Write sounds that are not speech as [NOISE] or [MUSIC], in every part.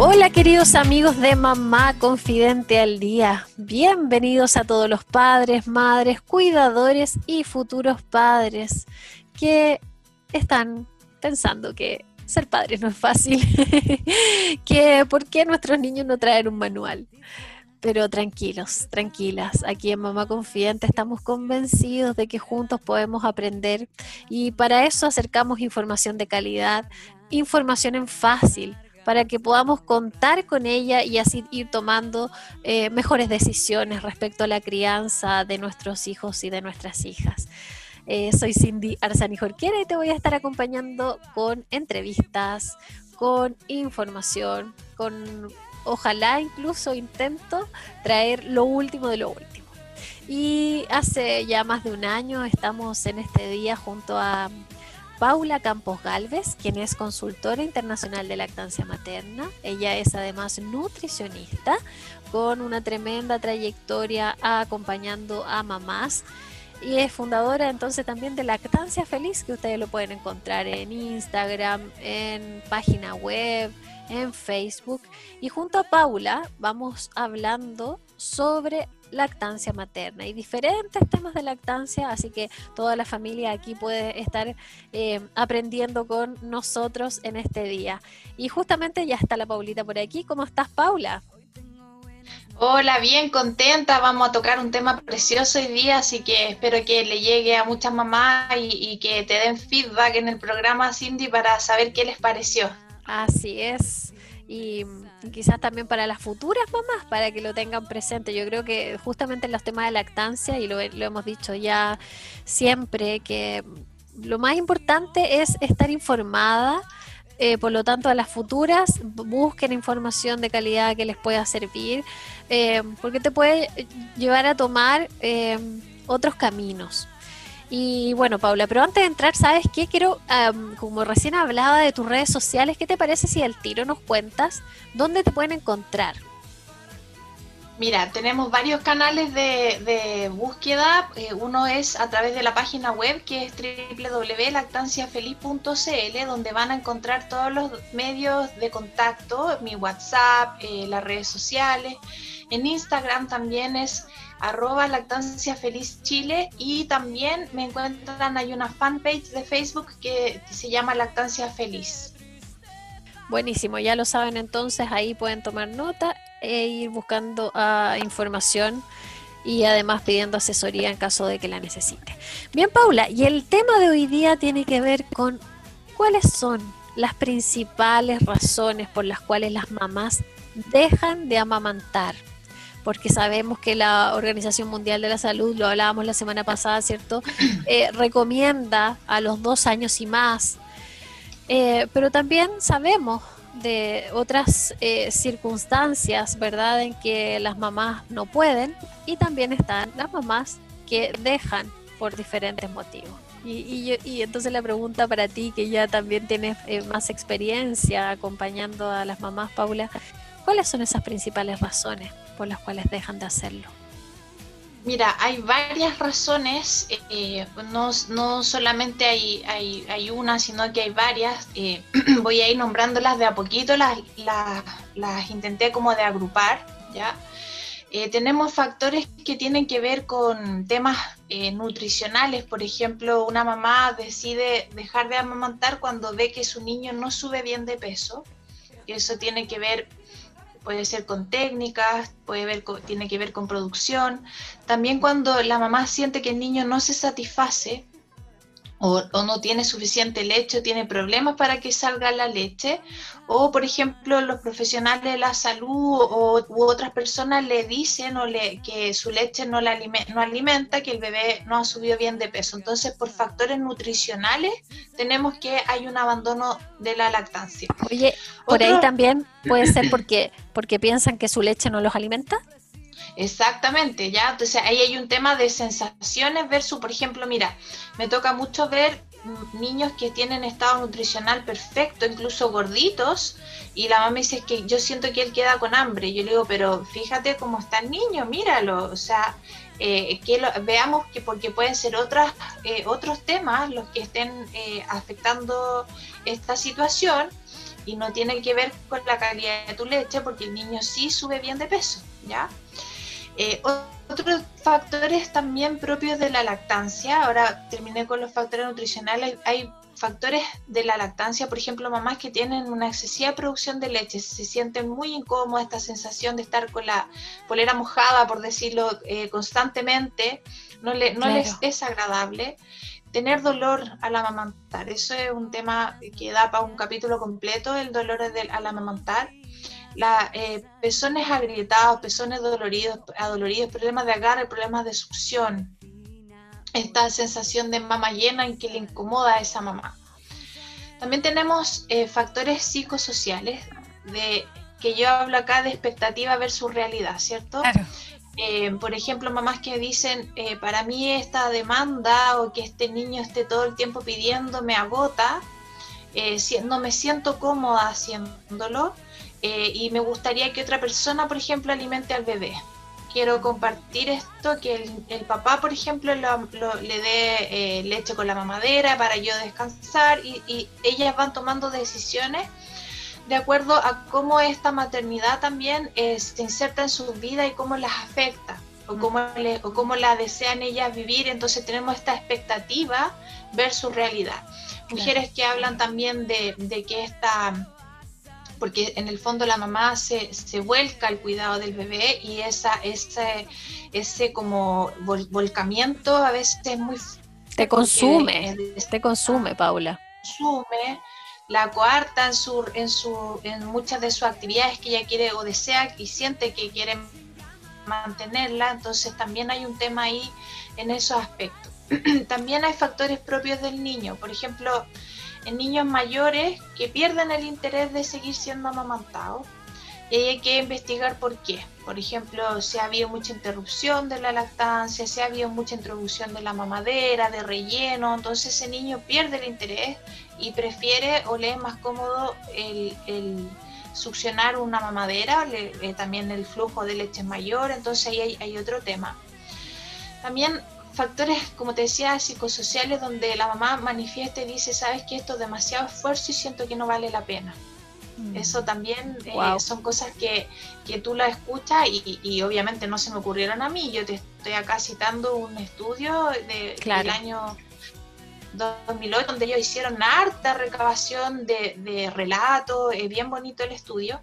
Hola queridos amigos de Mamá Confidente al Día. Bienvenidos a todos los padres, madres, cuidadores y futuros padres que están pensando que ser padres no es fácil, [LAUGHS] que por qué nuestros niños no traen un manual. Pero tranquilos, tranquilas, aquí en Mamá Confidente estamos convencidos de que juntos podemos aprender y para eso acercamos información de calidad, información en fácil para que podamos contar con ella y así ir tomando eh, mejores decisiones respecto a la crianza de nuestros hijos y de nuestras hijas. Eh, soy Cindy Arzani Jorquera y te voy a estar acompañando con entrevistas, con información, con ojalá incluso intento traer lo último de lo último. Y hace ya más de un año estamos en este día junto a Paula Campos Galvez, quien es consultora internacional de lactancia materna. Ella es además nutricionista con una tremenda trayectoria acompañando a mamás y es fundadora entonces también de Lactancia Feliz, que ustedes lo pueden encontrar en Instagram, en página web, en Facebook. Y junto a Paula vamos hablando sobre lactancia materna y diferentes temas de lactancia, así que toda la familia aquí puede estar eh, aprendiendo con nosotros en este día. Y justamente ya está la Paulita por aquí. ¿Cómo estás, Paula? Hola, bien contenta. Vamos a tocar un tema precioso hoy día, así que espero que le llegue a muchas mamás y, y que te den feedback en el programa, Cindy, para saber qué les pareció. Así es y, quizás también para las futuras mamás, para que lo tengan presente. Yo creo que justamente en los temas de lactancia, y lo, hemos dicho ya siempre, que lo más importante es estar informada. Eh, por lo tanto, a las futuras busquen información de calidad que les pueda servir, eh, porque te puede llevar a tomar eh, otros caminos. Y bueno, Paula, pero antes de entrar, ¿sabes qué? Quiero, como recién hablaba de tus redes sociales, ¿qué te parece si al tiro nos cuentas dónde te pueden encontrar? Mira, tenemos varios canales de, búsqueda. Eh, uno es a través de la página web que es www.lactanciafeliz.cl, donde van a encontrar todos los medios de contacto, mi WhatsApp, eh, las redes sociales. En Instagram también es arroba lactancia feliz chile y también me encuentran, hay una fanpage de Facebook que se llama Lactancia Feliz. Buenísimo, ya lo saben entonces, ahí pueden tomar nota e ir buscando uh, información y además pidiendo asesoría en caso de que la necesite. Bien, Paula, y el tema de hoy día tiene que ver con cuáles son las principales razones por las cuales las mamás dejan de amamantar porque sabemos que la Organización Mundial de la Salud, lo hablábamos la semana pasada, ¿cierto? Eh, recomienda a los dos años y más, eh, pero también sabemos de otras eh, circunstancias, ¿verdad?, en que las mamás no pueden y también están las mamás que dejan por diferentes motivos. Y, y, entonces la pregunta para ti, que ya también tienes más experiencia acompañando a las mamás, Paula, ¿cuáles son esas principales razones por las cuales dejan de hacerlo? Mira, hay varias razones, eh, no, no, solamente hay, hay, una, sino que hay varias. Eh, [CLEARS THROAT] voy a ir nombrándolas de a poquito, las, las, intenté como de agrupar, ¿ya? Eh, tenemos factores que tienen que ver con temas nutricionales, por ejemplo, una mamá decide dejar de amamantar cuando ve que su niño no sube bien de peso, eso tiene que ver puede ser con técnicas, puede ver, tiene que ver con producción. También cuando la mamá siente que el niño no se satisface o, no tiene suficiente leche o tiene problemas para que salga la leche, o por ejemplo los profesionales de la salud o, u otras personas le dicen o le, que su leche no, la no alimenta, que el bebé no ha subido bien de peso. Entonces por factores nutricionales tenemos que hay un abandono de la lactancia. Oye, por ahí también puede ser [CLEARS THROAT] porque, porque piensan que su leche no los alimenta. Exactamente, ya. Entonces ahí hay un tema de sensaciones versus, por ejemplo, mira, me toca mucho ver niños que tienen estado nutricional perfecto, incluso gorditos, y la mamá dice que yo siento que él queda con hambre. Yo le digo, pero fíjate cómo está el niño, míralo. O sea, eh, que veamos que porque pueden ser otras, eh, otros temas los que estén eh, afectando esta situación y no tiene que ver con la calidad de tu leche porque el niño sí sube bien de peso, ¿ya? Eh, otros factores también propios de la lactancia, ahora terminé con los factores nutricionales, hay factores de la lactancia, por ejemplo, mamás que tienen una excesiva producción de leche, se sienten muy incómodas, esta sensación de estar con la polera mojada, por decirlo, eh, constantemente, no, le, no les es agradable. Tener dolor al amamantar, eso es un tema que da para un capítulo completo, el dolor al amamantar la, eh, pezones agrietados, pezones doloridos, adoloridos, problemas de agarre, problemas de succión, esta sensación de mama llena en que le incomoda a esa mamá. También tenemos eh, factores psicosociales, de, que yo hablo acá de expectativa versus realidad, ¿cierto? Eh, por ejemplo, mamás que dicen, para mí esta demanda o que este niño esté todo el tiempo pidiendo me agota, no me siento cómoda haciéndolo, eh, y me gustaría que otra persona, por ejemplo, alimente al bebé. Quiero compartir esto, que el, papá, por ejemplo, le dé eh, leche con la mamadera para yo descansar y, ellas van tomando decisiones de acuerdo a cómo esta maternidad también eh, se inserta en su vida y cómo las afecta o mm. cómo, o cómo la desean ellas vivir. Entonces tenemos esta expectativa versus realidad. Mujeres que hablan también de, de que esta porque en el fondo la mamá se, se vuelca al cuidado del bebé y esa, ese, ese como volcamiento a veces es muy... Te consume, te consume, Paula. Consume, la coarta en, su, en, su, en muchas de sus actividades que ella quiere o desea y siente que quiere mantenerla, entonces también hay un tema ahí en esos aspectos. [CLEARS THROAT] también hay factores propios del niño, por ejemplo, en niños mayores que pierden el interés de seguir siendo amamantados. Y hay que investigar por qué. Por ejemplo, si ha habido mucha interrupción de la lactancia, si ha habido mucha introducción de la mamadera, de relleno, entonces ese niño pierde el interés y prefiere o le es más cómodo el, succionar una mamadera, eh, también el flujo de leche mayor, entonces ahí hay, hay otro tema. También factores, como te decía, psicosociales, donde la mamá manifiesta y dice, sabes que esto es demasiado esfuerzo y siento que no vale la pena. Mm. Eso también eh, son cosas que, que, tú la escuchas y, obviamente no se me ocurrieron a mí. Yo te estoy acá citando un estudio de, del año 2008 donde ellos hicieron harta recabación de, de relatos, es bien bonito el estudio.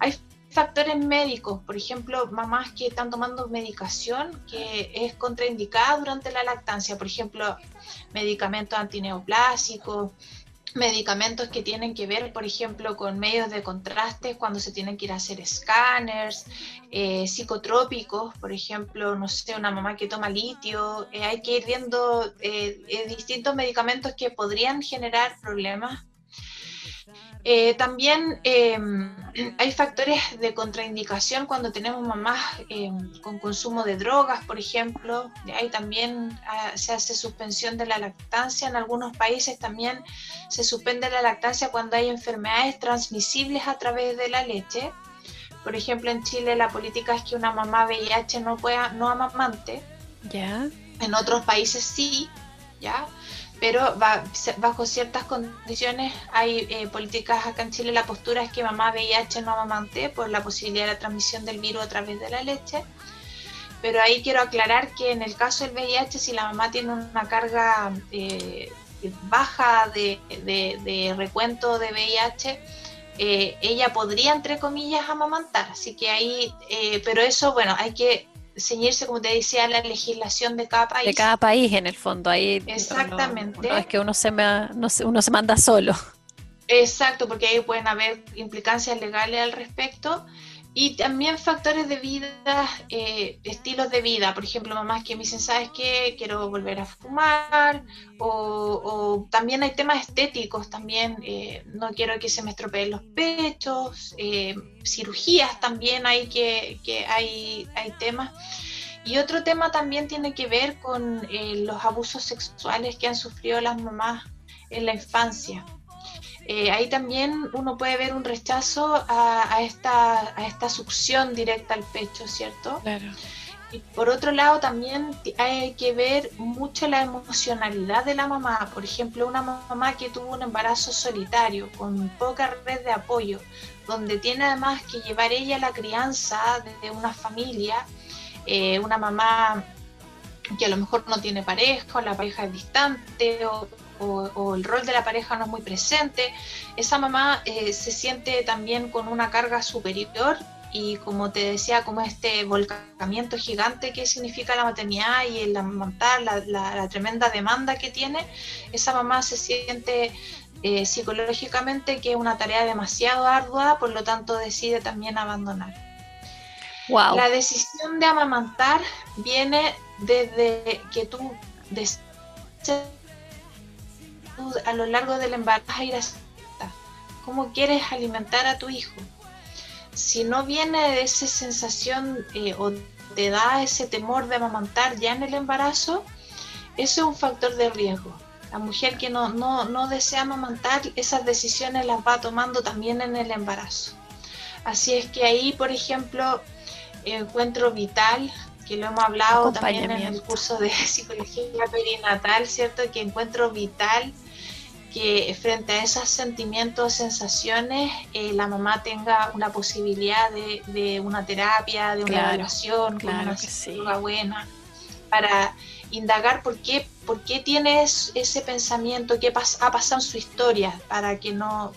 Hay factores médicos, por ejemplo, mamás que están tomando medicación que es contraindicada durante la lactancia, por ejemplo, medicamentos antineoplásicos, medicamentos que tienen que ver, por ejemplo, con medios de contraste cuando se tienen que ir a hacer escáneres, eh, psicotrópicos, por ejemplo, no sé, una mamá que toma litio, eh, hay que ir viendo eh, distintos medicamentos que podrían generar problemas eh, también em, hay factores de contraindicación cuando tenemos mamás em, con consumo de drogas, por ejemplo. Ahí también ah, se hace suspensión de la lactancia. En algunos países también se suspende la lactancia cuando hay enfermedades transmisibles a través de la leche. Por ejemplo, en Chile la política es que una mamá VIH no pueda, no amamante. Ya. En otros países sí, ¿ya? Pero bajo ciertas condiciones hay eh, políticas acá en Chile, la postura es que mamá VIH no amamante por la posibilidad de la transmisión del virus a través de la leche, pero ahí quiero aclarar que en el caso del VIH, si la mamá tiene una carga eh, baja de, recuento de VIH, eh, ella podría, entre comillas, amamantar, así que ahí, pero eso, bueno, hay que ceñirse, como te decía, a la legislación de cada país. De cada país, en el fondo. Ahí Exactamente. No, es que uno se, uno se manda solo. Exacto, porque ahí pueden haber implicancias legales al respecto. Y también factores de vida, eh, estilos de vida. Por ejemplo, mamás que me dicen, ¿sabes qué? Quiero volver a fumar. O, también hay temas estéticos, también eh, no quiero que se me estropeen los pechos. Eh, cirugías también hay que, que hay, hay temas. Y otro tema también tiene que ver con los abusos sexuales que han sufrido las mamás en la infancia. Eh, ahí también uno puede ver un rechazo a, esta, a esta succión directa al pecho, ¿cierto? Claro. Y por otro lado también hay que ver mucho la emocionalidad de la mamá. Por ejemplo, una mamá que tuvo un embarazo solitario, con poca red de apoyo, donde tiene además que llevar ella la crianza de una familia, eh, una mamá que a lo mejor no tiene pareja, o la pareja es distante, o, o, el rol de la pareja no es muy presente, esa mamá eh, se siente también con una carga superior y como te decía, como este volcamiento gigante que significa la maternidad y el amamantar, la, tremenda demanda que tiene, esa mamá se siente eh, psicológicamente que es una tarea demasiado ardua, por lo tanto decide también abandonar. La decisión de amamantar viene desde que tú a lo largo del embarazo ir a cómo quieres alimentar a tu hijo. Si no viene de esa sensación eh, o te da ese temor de amamantar ya en el embarazo, eso es un factor de riesgo. La mujer que no, no, desea amamantar, esas decisiones las va tomando también en el embarazo. Así es que ahí, por ejemplo, encuentro vital, que lo hemos hablado también en el curso de [LAUGHS] psicología perinatal, ¿cierto? Que encuentro vital que frente a esos sentimientos, sensaciones, eh, la mamá tenga una posibilidad de, una terapia, de una relación, con una psicóloga buena, para indagar por qué, por qué tiene ese pensamiento, qué ha pasado en su historia, para que no,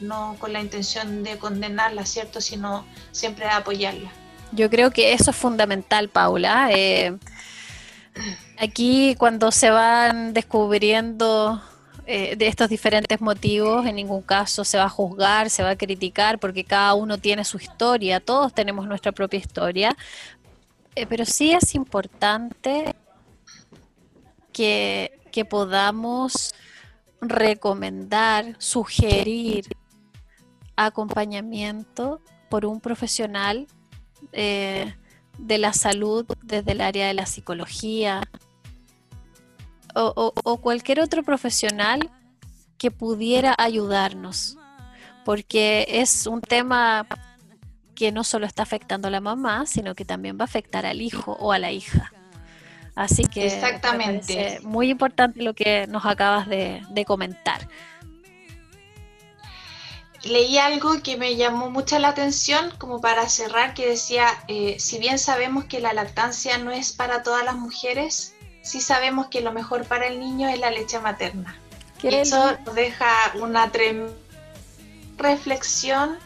no con la intención de condenarla, ¿cierto? Sino siempre de apoyarla. Yo creo que eso es fundamental, Paula. Eh, aquí cuando se van descubriendo eh, de estos diferentes motivos, en ningún caso se va a juzgar, se va a criticar, porque cada uno tiene su historia, todos tenemos nuestra propia historia, eh, pero sí es importante que, que podamos recomendar, sugerir acompañamiento por un profesional eh, de la salud desde el área de la psicología, o, cualquier otro profesional que pudiera ayudarnos, porque es un tema que no solo está afectando a la mamá, sino que también va a afectar al hijo o a la hija. Así que Exactamente. muy importante lo que nos acabas de, comentar. Leí algo que me llamó mucho la atención, como para cerrar, que decía, eh, si bien sabemos que la lactancia no es para todas las mujeres, sí sabemos que lo mejor para el niño es la leche materna. Y eso nos deja una reflexión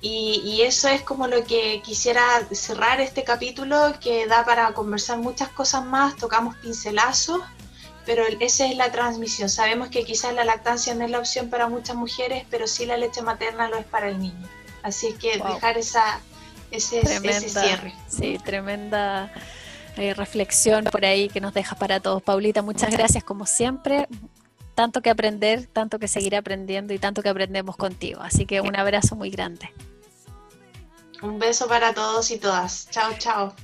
y, eso es como lo que quisiera cerrar este capítulo que da para conversar muchas cosas más, tocamos pincelazos, pero esa es la transmisión. Sabemos que quizás la lactancia no es la opción para muchas mujeres, pero sí la leche materna lo es para el niño. Así es que dejar esa, ese, ese cierre. Sí, tremenda eh, reflexión por ahí que nos deja para todos. Paulita, muchas gracias como siempre. Tanto que aprender, tanto que seguir aprendiendo y tanto que aprendemos contigo. Así que un abrazo muy grande. Un beso para todos y todas. Chao, chao.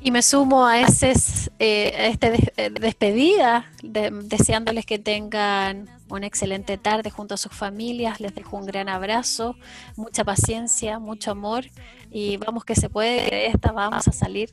Y me sumo a, ese, eh, este eh, despedida, deseándoles que tengan una excelente tarde junto a sus familias. Les dejo un gran abrazo, mucha paciencia, mucho amor y vamos que se puede, de esta vamos a salir